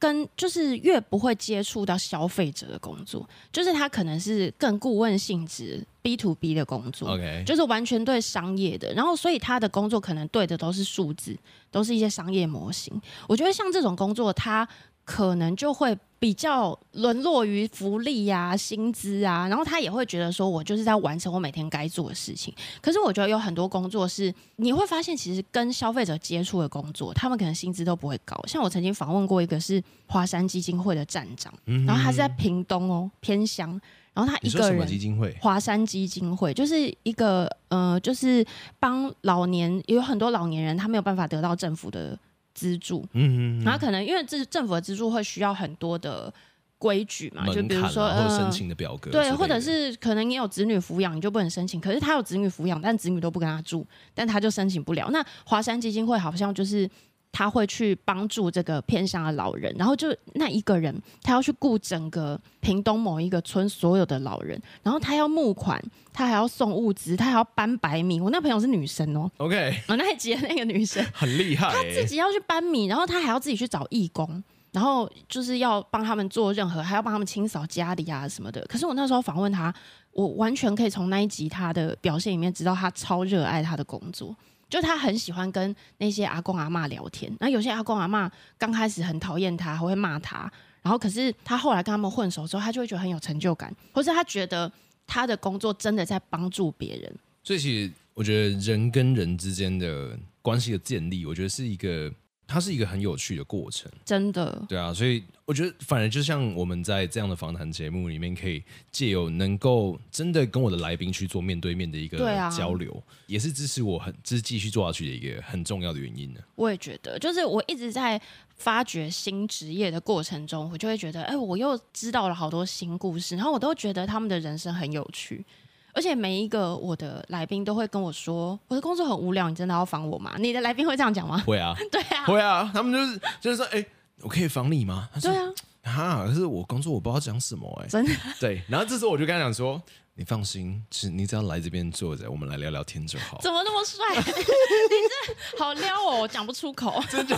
跟就是越不会接触到消费者的工作，就是他可能是更顾问性质 B to B 的工作，OK，就是完全对商业的，然后所以他的工作可能对的都是数字，都是一些商业模型。我觉得像这种工作，他。可能就会比较沦落于福利呀、啊、薪资啊，然后他也会觉得说，我就是在完成我每天该做的事情。可是我觉得有很多工作是你会发现，其实跟消费者接触的工作，他们可能薪资都不会高。像我曾经访问过一个是华山基金会的站长，然后他是在屏东哦，偏乡，然后他一个人。基金会？华山基金会就是一个呃，就是帮老年有很多老年人，他没有办法得到政府的。资助，嗯嗯，然后可能因为这政府的资助会需要很多的规矩嘛，就比如说呃，申请的表格，对，或者是可能你有子女抚养，你就不能申请。可是他有子女抚养，但子女都不跟他住，但他就申请不了。那华山基金会好像就是。他会去帮助这个偏乡的老人，然后就那一个人，他要去顾整个屏东某一个村所有的老人，然后他要募款，他还要送物资，他还要搬白米。我那朋友是女生哦，OK，我那一集的那个女生 很厉害，她自己要去搬米，然后她还要自己去找义工，然后就是要帮他们做任何，还要帮他们清扫家里啊什么的。可是我那时候访问他，我完全可以从那一集他的表现里面知道他超热爱他的工作。就他很喜欢跟那些阿公阿嬷聊天，那有些阿公阿嬷刚开始很讨厌他，还会骂他，然后可是他后来跟他们混熟之后，他就会觉得很有成就感，或是他觉得他的工作真的在帮助别人。所以其实我觉得人跟人之间的关系的建立，我觉得是一个。它是一个很有趣的过程，真的。对啊，所以我觉得，反而就像我们在这样的访谈节目里面，可以借由能够真的跟我的来宾去做面对面的一个交流，啊、也是支持我很，就是继续做下去的一个很重要的原因呢。我也觉得，就是我一直在发掘新职业的过程中，我就会觉得，哎，我又知道了好多新故事，然后我都觉得他们的人生很有趣。而且每一个我的来宾都会跟我说，我的工作很无聊，你真的要防我吗？你的来宾会这样讲吗？会啊，对啊，会啊，他们就是就是说，哎、欸，我可以防你吗？对啊，哈，可是我工作我不知道讲什么哎、欸，真的。对，然后这时候我就跟他讲说，你放心，只你只要来这边坐着，我们来聊聊天就好。怎么那么帅？你这好撩哦，我讲不出口。真的？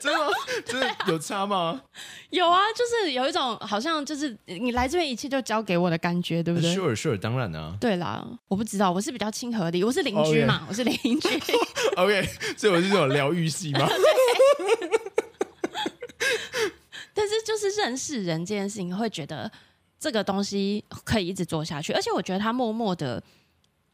真的吗？真的有差吗？有啊，就是有一种好像就是你来这边一切就交给我的感觉，对不对？Sure, sure，当然啊。对啦，我不知道，我是比较亲和力，我是邻居嘛.我是邻居。OK，所以我是这种疗愈系吗？但是就是认识人这件事情，会觉得这个东西可以一直做下去，而且我觉得他默默的，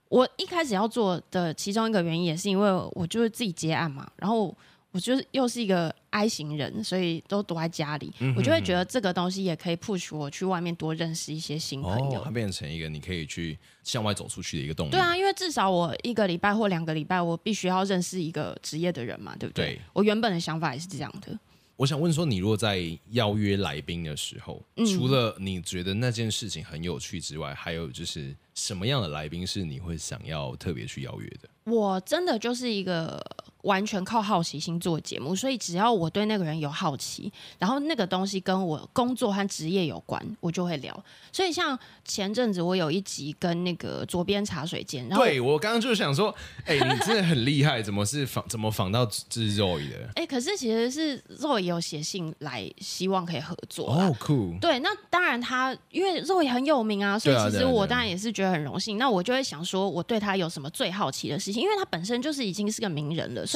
我一开始要做的其中一个原因，也是因为我就是自己接案嘛，然后。我就是又是一个 I 型人，所以都躲在家里。嗯、哼哼我就会觉得这个东西也可以 push 我去外面多认识一些新朋友。哦、它变成一个你可以去向外走出去的一个动力。对啊，因为至少我一个礼拜或两个礼拜，我必须要认识一个职业的人嘛，对不对？对我原本的想法也是这样的。我想问说，你如果在邀约来宾的时候，嗯、除了你觉得那件事情很有趣之外，还有就是什么样的来宾是你会想要特别去邀约的？我真的就是一个。完全靠好奇心做节目，所以只要我对那个人有好奇，然后那个东西跟我工作和职业有关，我就会聊。所以像前阵子我有一集跟那个左边茶水间，然后对我刚刚就是想说，哎、欸，你真的很厉害，怎么是仿怎么仿到是 Zoe 的？哎、欸，可是其实是 Zoe 有写信来，希望可以合作。哦，，Cool。对，那当然他因为 Zoe 很有名啊，所以其实我当然也是觉得很荣幸。那我就会想说，我对他有什么最好奇的事情？因为他本身就是已经是个名人了。所以，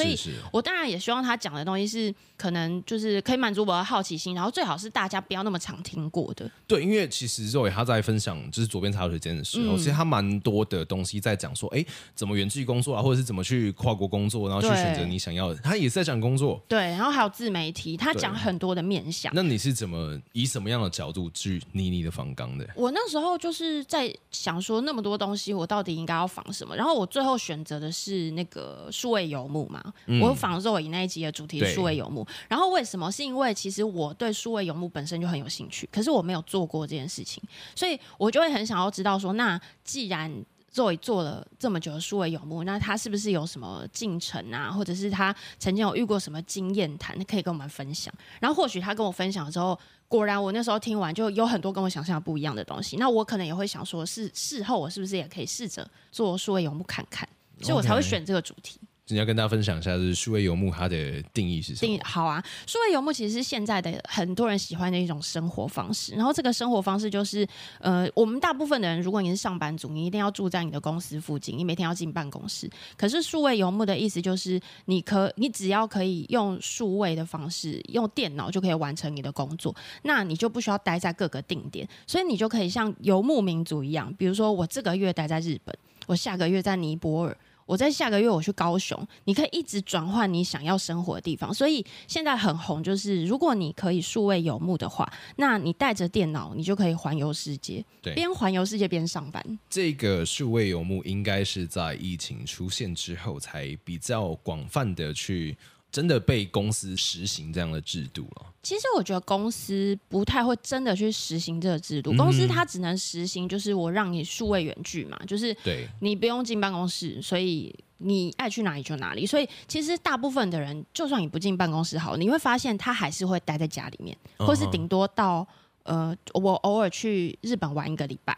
我当然也希望他讲的东西是可能就是可以满足我的好奇心，然后最好是大家不要那么常听过的。对，因为其实肉伟他在分享就是左边茶水间的时候，嗯、其实他蛮多的东西在讲说，哎，怎么远距工作啊，或者是怎么去跨国工作，然后去选择你想要的。他也是在讲工作，对，然后还有自媒体，他讲很多的面向。那你是怎么以什么样的角度去拟你的访纲的？我那时候就是在想说，那么多东西，我到底应该要访什么？然后我最后选择的是那个数位游牧嘛，嗯、我仿肉以那一集的主题是数位游牧。然后为什么？是因为其实我对数位游牧本身就很有兴趣，可是我没有做过这件事情，所以我就会很想要知道说，那既然 Zoe 做了这么久的数位游牧，那他是不是有什么进程啊，或者是他曾经有遇过什么经验谈，可以跟我们分享？然后或许他跟我分享的时候，果然我那时候听完就有很多跟我想象不一样的东西，那我可能也会想说，是事后我是不是也可以试着做数位游牧看看？所以我才会选这个主题。你要跟大家分享一下，就是数位游牧它的定义是什么？定义好啊，数位游牧其实是现在的很多人喜欢的一种生活方式。然后这个生活方式就是，呃，我们大部分的人，如果你是上班族，你一定要住在你的公司附近，你每天要进办公室。可是数位游牧的意思就是，你可你只要可以用数位的方式，用电脑就可以完成你的工作，那你就不需要待在各个定点，所以你就可以像游牧民族一样，比如说我这个月待在日本，我下个月在尼泊尔。我在下个月我去高雄，你可以一直转换你想要生活的地方。所以现在很红，就是如果你可以数位游牧的话，那你带着电脑，你就可以环游世界，对，边环游世界边上班。这个数位游牧应该是在疫情出现之后才比较广泛的去。真的被公司实行这样的制度了？其实我觉得公司不太会真的去实行这个制度，公司它只能实行就是我让你数位远距嘛，就是对你不用进办公室，所以你爱去哪里就哪里。所以其实大部分的人，就算你不进办公室好，你会发现他还是会待在家里面，或是顶多到呃，我偶尔去日本玩一个礼拜。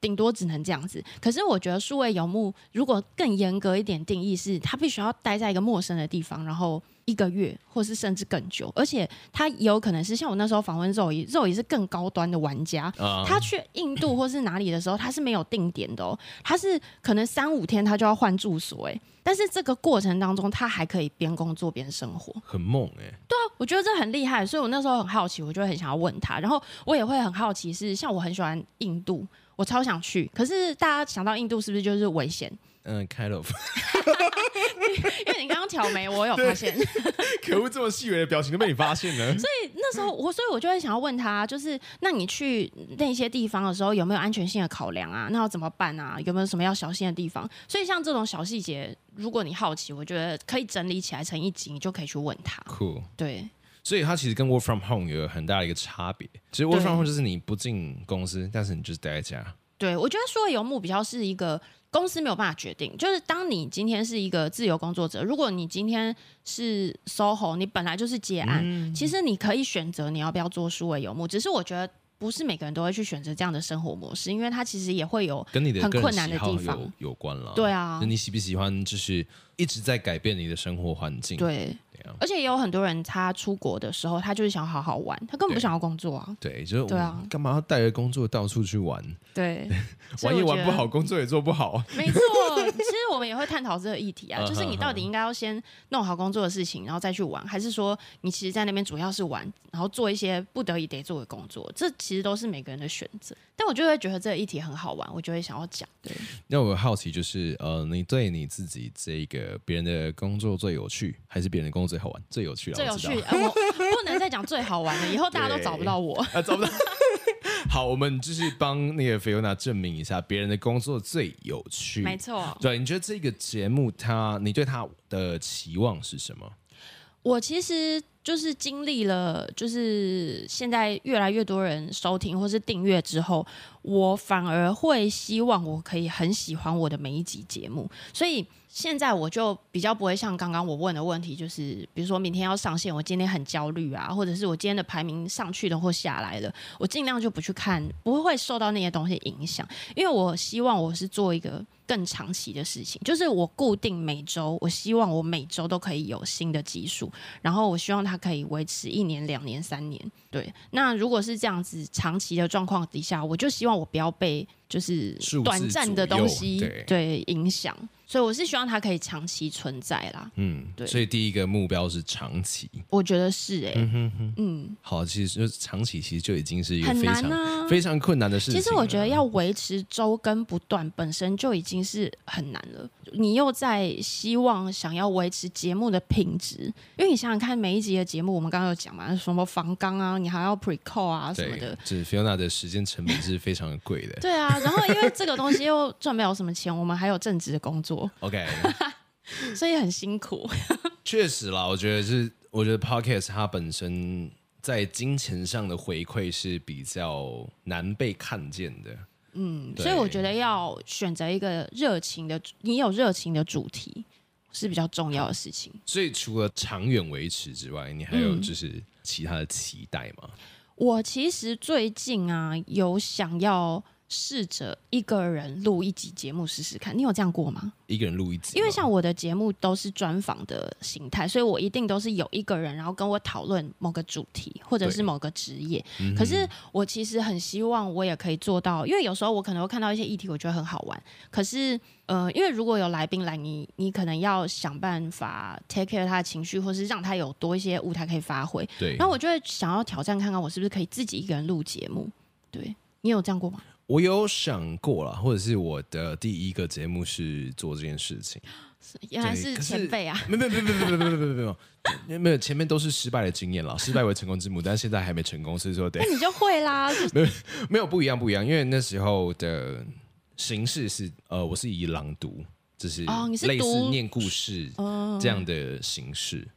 顶多只能这样子，可是我觉得数位游牧如果更严格一点定义，是他必须要待在一个陌生的地方，然后一个月，或是甚至更久，而且他也有可能是像我那时候访问肉姨，肉姨是更高端的玩家，他去印度或是哪里的时候，他是没有定点的哦，他是可能三五天他就要换住所，哎，但是这个过程当中他还可以边工作边生活，很猛哎，对啊，我觉得这很厉害，所以我那时候很好奇，我就很想要问他，然后我也会很好奇是像我很喜欢印度。我超想去，可是大家想到印度是不是就是危险？嗯，kind of。因为你刚刚挑眉，我有发现。可恶，这么细微的表情都被你发现了。所以那时候我，所以我就会想要问他，就是那你去那些地方的时候，有没有安全性的考量啊？那要怎么办啊？有没有什么要小心的地方？所以像这种小细节，如果你好奇，我觉得可以整理起来成一集，你就可以去问他。酷。对。所以它其实跟 work from home 有很大的一个差别。其实 work from home 就是你不进公司，但是你就是待在家。对，我觉得数位游牧比较是一个公司没有办法决定。就是当你今天是一个自由工作者，如果你今天是 SOHO，你本来就是接案，嗯、其实你可以选择你要不要做数位游牧。只是我觉得不是每个人都会去选择这样的生活模式，因为它其实也会有跟你的很困难的地方有，有关了。对啊，你喜不喜欢就是一直在改变你的生活环境？对。而且也有很多人，他出国的时候，他就是想好好玩，他根本不想要工作啊。对，就是对啊，干嘛要带着工作到处去玩？对，玩也玩不好，工作也做不好。没错，其实我们也会探讨这个议题啊，就是你到底应该要先弄好工作的事情，然后再去玩，还是说你其实，在那边主要是玩，然后做一些不得已得做的工作？这其实都是每个人的选择。但我就会觉得这个议题很好玩，我就会想要讲。对，那我好奇就是，呃，你对你自己这个别人的工作最有趣，还是别人的工作最好玩？最有趣啊，最有趣。呃、我不能再讲最好玩了，以后大家都找不到我。啊，找不到。好，我们就是帮那个 Fiona 证明一下，别人的工作最有趣。没错。对，你觉得这个节目它，你对它的期望是什么？我其实就是经历了，就是现在越来越多人收听或是订阅之后，我反而会希望我可以很喜欢我的每一集节目，所以。现在我就比较不会像刚刚我问的问题，就是比如说明天要上线，我今天很焦虑啊，或者是我今天的排名上去的或下来的，我尽量就不去看，不会受到那些东西影响，因为我希望我是做一个更长期的事情，就是我固定每周，我希望我每周都可以有新的集数，然后我希望它可以维持一年、两年、三年。对，那如果是这样子长期的状况底下，我就希望我不要被就是短暂的东西对，对影响。所以我是希望它可以长期存在啦。嗯，对。所以第一个目标是长期，我觉得是哎、欸。嗯哼哼。嗯，好，其实就长期其实就已经是一个非常、啊、非常困难的事情。其实我觉得要维持周更不断，本身就已经是很难了。你又在希望想要维持节目的品质，因为你想想看，每一集的节目，我们刚刚有讲嘛，什么防纲啊，你还要 pre-call 啊什么的。就是 Fiona 的时间成本是非常的贵的。对啊，然后因为这个东西又赚不了什么钱，我们还有正职的工作。OK，所以很辛苦。确实啦，我觉得是，我觉得 Podcast 它本身在金钱上的回馈是比较难被看见的。嗯，所以我觉得要选择一个热情的，你有热情的主题是比较重要的事情。所以除了长远维持之外，你还有就是其他的期待吗？嗯，我其实最近啊，有想要。试着一个人录一集节目试试看，你有这样过吗？一个人录一集，因为像我的节目都是专访的形态，所以我一定都是有一个人，然后跟我讨论某个主题或者是某个职业。可是我其实很希望我也可以做到，因为有时候我可能会看到一些议题，我觉得很好玩。可是，呃，因为如果有来宾来，你你可能要想办法 take care 他的情绪，或是让他有多一些舞台可以发挥。对，然后我就会想要挑战看看，我是不是可以自己一个人录节目？对，你有这样过吗？我有想过了，或者是我的第一个节目是做这件事情，原来是前辈啊！没有没有没有没有没有没有没有没有没有，前面都是失败的经验了，失败为成功之母，但现在还没成功，所以说得，那你就会啦。没有没有不一样不一样，因为那时候的形式是呃，我是以朗读，就是类似念故事这样的形式。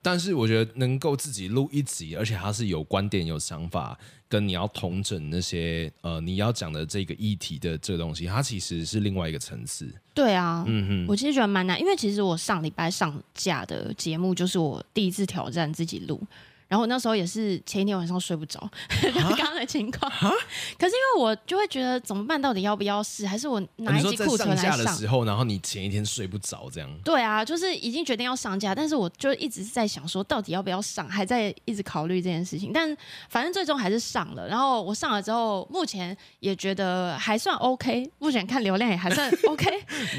但是我觉得能够自己录一集，而且它是有观点、有想法，跟你要同整那些呃你要讲的这个议题的这个东西，它其实是另外一个层次。对啊，嗯哼，我其实觉得蛮难，因为其实我上礼拜上架的节目就是我第一次挑战自己录。然后我那时候也是前一天晚上睡不着，刚刚的情况。可是因为我就会觉得怎么办？到底要不要试？还是我拿一集库存来上？上架的时候，然后你前一天睡不着，这样。对啊，就是已经决定要上架，但是我就一直在想说，到底要不要上？还在一直考虑这件事情。但反正最终还是上了。然后我上了之后，目前也觉得还算 OK，目前看流量也还算 OK，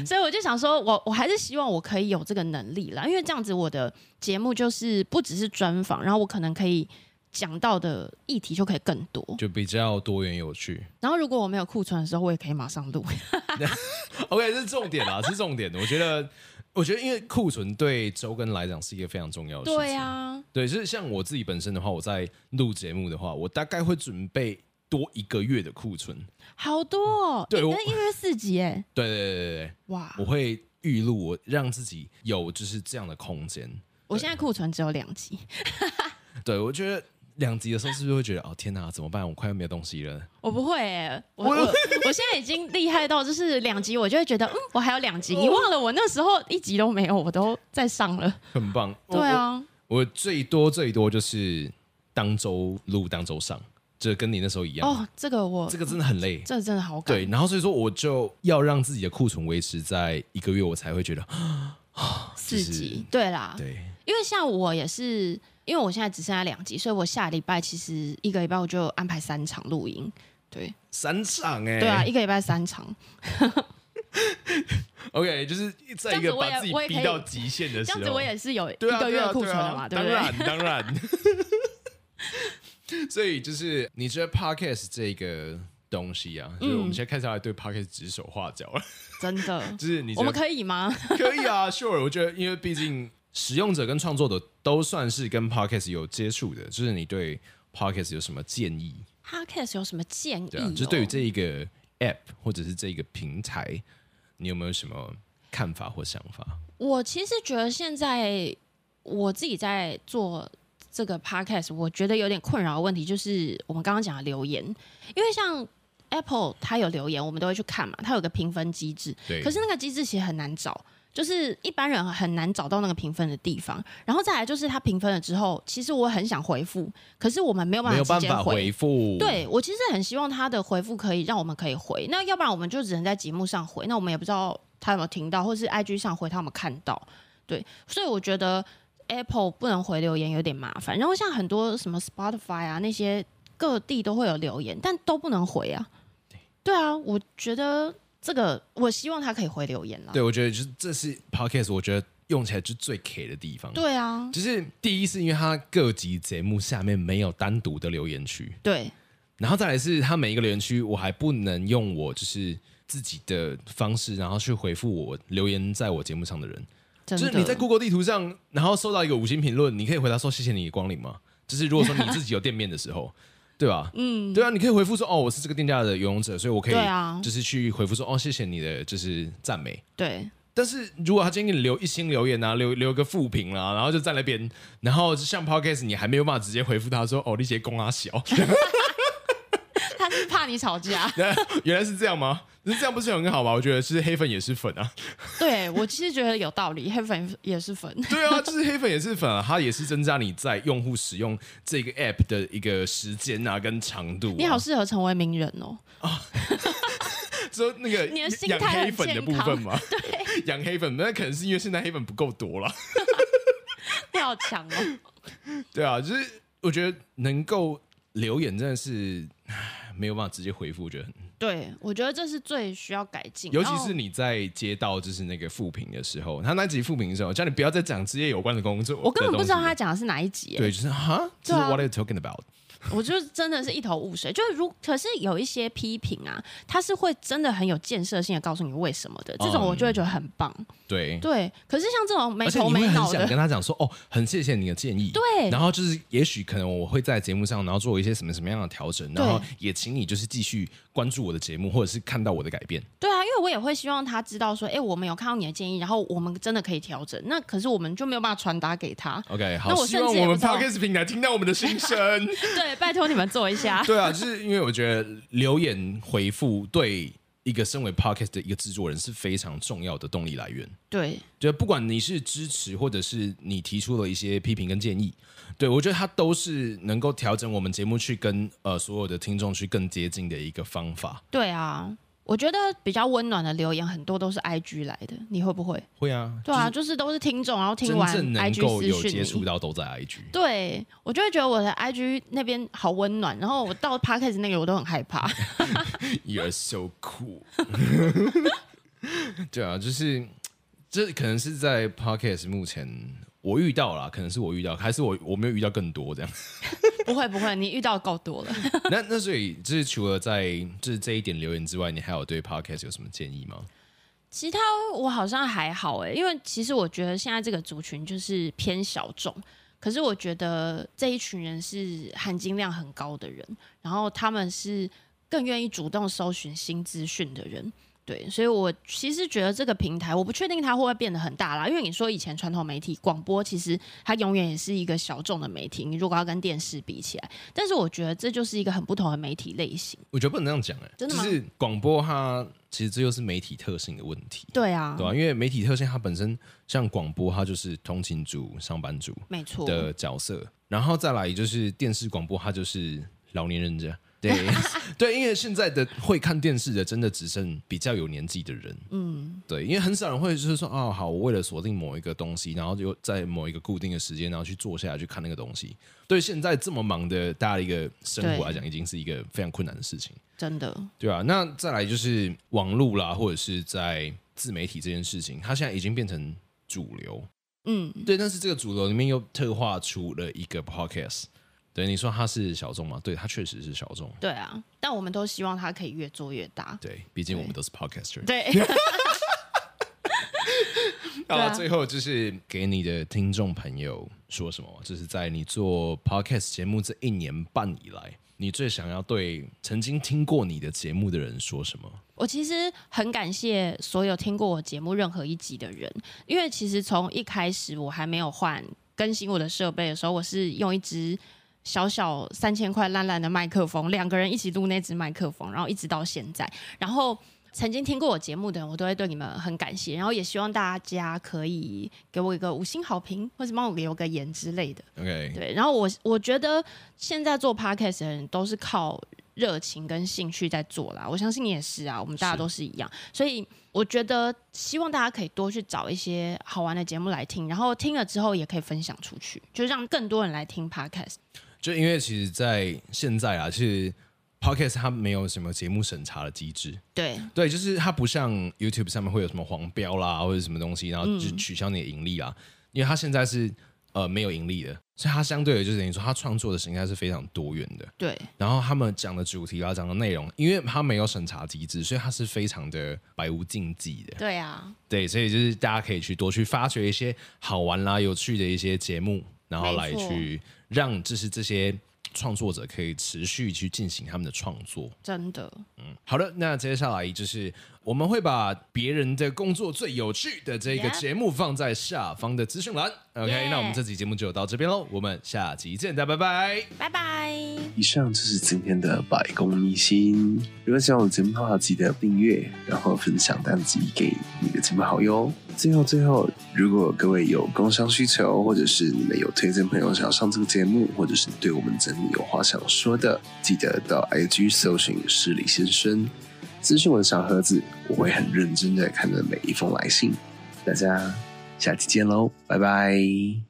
所以我就想说，我我还是希望我可以有这个能力啦，因为这样子我的。节目就是不只是专访，然后我可能可以讲到的议题就可以更多，就比较多元有趣。然后如果我没有库存的时候，我也可以马上录。OK，这是重点啦，是重点的。我觉得，我觉得因为库存对周更来讲是一个非常重要的事情。对啊，对，就是像我自己本身的话，我在录节目的话，我大概会准备多一个月的库存，好多哦。对，我一个月四集哎。对对对对对，哇！我会预录，我让自己有就是这样的空间。我现在库存只有两集，对，我觉得两集的时候，是不是会觉得哦天哪，怎么办？我快要没有东西了。我不会、欸，我我我现在已经厉害到就是两集，我就会觉得嗯，我还有两集。你忘了我那时候一集都没有，我都在上了，很棒。对啊，我，我最多最多就是当周录当周上，这跟你那时候一样。哦，这个我这个真的很累，这个真的好赶。对，然后所以说我就要让自己的库存维持在一个月，我才会觉得 啊，四集。对啦，对，因为像我也是。因为我现在只剩下两集，所以我下礼拜其实一个礼拜我就安排三场录音，对，三场哎、欸，对啊，一个礼拜三场。OK，就是在一个把自己逼到极限的时候，这样子我也是有一个月库存的嘛，对不对？当然，当然。所以就是你觉得 Podcast 这个东西啊，就是我们现在开始来对 Podcast 指手画脚了，真的，就是你我们可以吗？可以啊，Sure，我觉得因为毕竟。使用者跟创作者都算是跟 Podcast 有接触的，就是你对 Podcast 有什么建议？Podcast 有什么建议？就是对于这一个 App 或者是这一个平台，你有没有什么看法或想法？我其实觉得现在我自己在做这个 Podcast，我觉得有点困扰的问题就是我们刚刚讲的留言，因为像 Apple 它有留言，我们都会去看嘛，它有个评分机制，对，可是那个机制其实很难找。就是一般人很难找到那个评分的地方，然后再来就是他评分了之后，其实我很想回复，可是我们没有办法直接回复。对，我其实很希望他的回复可以让我们可以回，那要不然我们就只能在节目上回，那我们也不知道他有没有听到，或是 IG 上回他有没有看到。对，所以我觉得 Apple 不能回留言有点麻烦。然后像很多什么 Spotify 啊那些各地都会有留言，但都不能回啊。对啊，我觉得。这个我希望他可以回留言了。对，我觉得就是这是 Podcast，我觉得用起来就最 K 的地方。对啊，就是第一是因为他各集节目下面没有单独的留言区。对，然后再来是他每一个留言区，我还不能用我就是自己的方式，然后去回复我留言在我节目上的人。就是你在 Google 地图上，然后收到一个五星评论，你可以回答说谢谢你的光临吗？就是如果说你自己有店面的时候。对吧？嗯，对啊，你可以回复说哦，我是这个店家的游泳者，所以我可以，就是去回复说哦，谢谢你的就是赞美。对，但是如果他今天给你留一星留言啊，留留个负评啊，然后就在那边，然后像 Podcast 你还没有办法直接回复他说哦，你些公阿小。你吵架，原来是这样吗？那这样不是很好吗？我觉得其实黑粉也是粉啊。对，我其实觉得有道理，黑粉也是粉。对啊，就是黑粉也是粉啊，它也是增加你在用户使用这个 app 的一个时间啊跟长度啊。你好适合成为名人哦。啊，说那个养黑粉的部分吗？对，养黑粉，那可能是因为现在黑粉不够多了。你好强哦。对啊，就是我觉得能够。留言真的是没有办法直接回复，我觉得很对，我觉得这是最需要改进。尤其是你在接到就是那个复评的时候，他那集复评的时候，叫你不要再讲职业有关的工作，我根本不知道他讲的是哪一集。对，就是哈，就是 What are you talking about？我就真的是一头雾水，就是如可是有一些批评啊，他是会真的很有建设性的告诉你为什么的，这种我就会觉得很棒。嗯、对对，可是像这种没头没脑的，想跟他讲说哦，很谢谢你的建议。对，然后就是也许可能我会在节目上，然后做一些什么什么样的调整，然后也请你就是继续关注我的节目，或者是看到我的改变。对啊，因为我也会希望他知道说，哎，我们有看到你的建议，然后我们真的可以调整。那可是我们就没有办法传达给他。OK，好，那我希望我们 Podcast 平台听到我们的心声。对，拜托你们做一下。对啊，就是因为我觉得留言回复对一个身为 Podcast 的一个制作人是非常重要的动力来源。对，就不管你是支持，或者是你提出了一些批评跟建议，对，我觉得它都是能够调整我们节目去跟呃所有的听众去更接近的一个方法。对啊。我觉得比较温暖的留言很多都是 IG 来的，你会不会？会啊，对啊，就是、都是听众，然后听完 IG 私讯有接触到都在 IG。对，我就会觉得我的 IG 那边好温暖，然后我到 Podcast 那个我都很害怕。You're so cool。对啊，就是这可能是在 Podcast 目前。我遇到了，可能是我遇到，还是我我没有遇到更多这样？不会不会，你遇到够多了。那那所以就是除了在就是这一点留言之外，你还有对 Podcast 有什么建议吗？其他我好像还好哎，因为其实我觉得现在这个族群就是偏小众，可是我觉得这一群人是含金量很高的人，然后他们是更愿意主动搜寻新资讯的人。对，所以我其实觉得这个平台，我不确定它会不会变得很大啦。因为你说以前传统媒体广播，其实它永远也是一个小众的媒体。你如果要跟电视比起来，但是我觉得这就是一个很不同的媒体类型。我觉得不能这样讲哎、欸，真的吗？就是广播它其实这就是媒体特性的问题。对啊，对啊，因为媒体特性它本身像广播，它就是通勤族、上班族没错的角色，然后再来就是电视广播，它就是老年人家。对 对，因为现在的会看电视的，真的只剩比较有年纪的人。嗯，对，因为很少人会就是说，哦，好，我为了锁定某一个东西，然后就在某一个固定的时间，然后去坐下来去看那个东西。对，现在这么忙的大家的一个生活来讲，已经是一个非常困难的事情。真的，对啊，那再来就是网络啦，或者是在自媒体这件事情，它现在已经变成主流。嗯，对，但是这个主流里面又特化出了一个 podcast。对，你说他是小众吗？对，他确实是小众。对啊，但我们都希望他可以越做越大。对，毕竟我们都是 podcaster。对。好了，最后就是给你的听众朋友说什么？就是在你做 podcast 节目这一年半以来，你最想要对曾经听过你的节目的人说什么？我其实很感谢所有听过我节目任何一集的人，因为其实从一开始我还没有换更新我的设备的时候，我是用一支。小小三千块烂烂的麦克风，两个人一起录那只麦克风，然后一直到现在。然后曾经听过我节目的人，我都会对你们很感谢。然后也希望大家可以给我一个五星好评，或是帮我留个言之类的。OK，对。然后我我觉得现在做 Podcast 的人都是靠热情跟兴趣在做啦。我相信你也是啊，我们大家都是一样。所以我觉得希望大家可以多去找一些好玩的节目来听，然后听了之后也可以分享出去，就让更多人来听 Podcast。就因为其实，在现在啊，其实 Podcast 它没有什么节目审查的机制。对对，就是它不像 YouTube 上面会有什么黄标啦，或者什么东西，然后就取消你的盈利啊。嗯、因为它现在是呃没有盈利的，所以它相对的，就是等于说它创作的形态是非常多元的。对。然后他们讲的主题啊，讲的内容，因为它没有审查机制，所以它是非常的百无禁忌的。对啊。对，所以就是大家可以去多去发掘一些好玩啦、有趣的一些节目，然后来去。让就是这些创作者可以持续去进行他们的创作，真的，嗯，好的，那接下来就是。我们会把别人的工作最有趣的这个节目放在下方的资讯栏。OK，yeah. 那我们这期节目就到这边喽，我们下期见，大家拜拜，拜拜。以上就是今天的百工秘辛。如果喜欢我的节目的话，记得订阅，然后分享单集给你的亲朋好友。最后，最后，如果各位有工商需求，或者是你们有推荐朋友想要上这个节目，或者是对我们整理有话想说的，记得到 IG 搜寻失礼先生。咨询我的小盒子，我会很认真的看着每一封来信。大家下期见喽，拜拜。